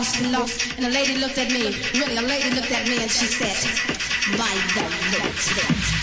lost and lost. And a lady looked at me, really, a lady looked at me and she said, my love,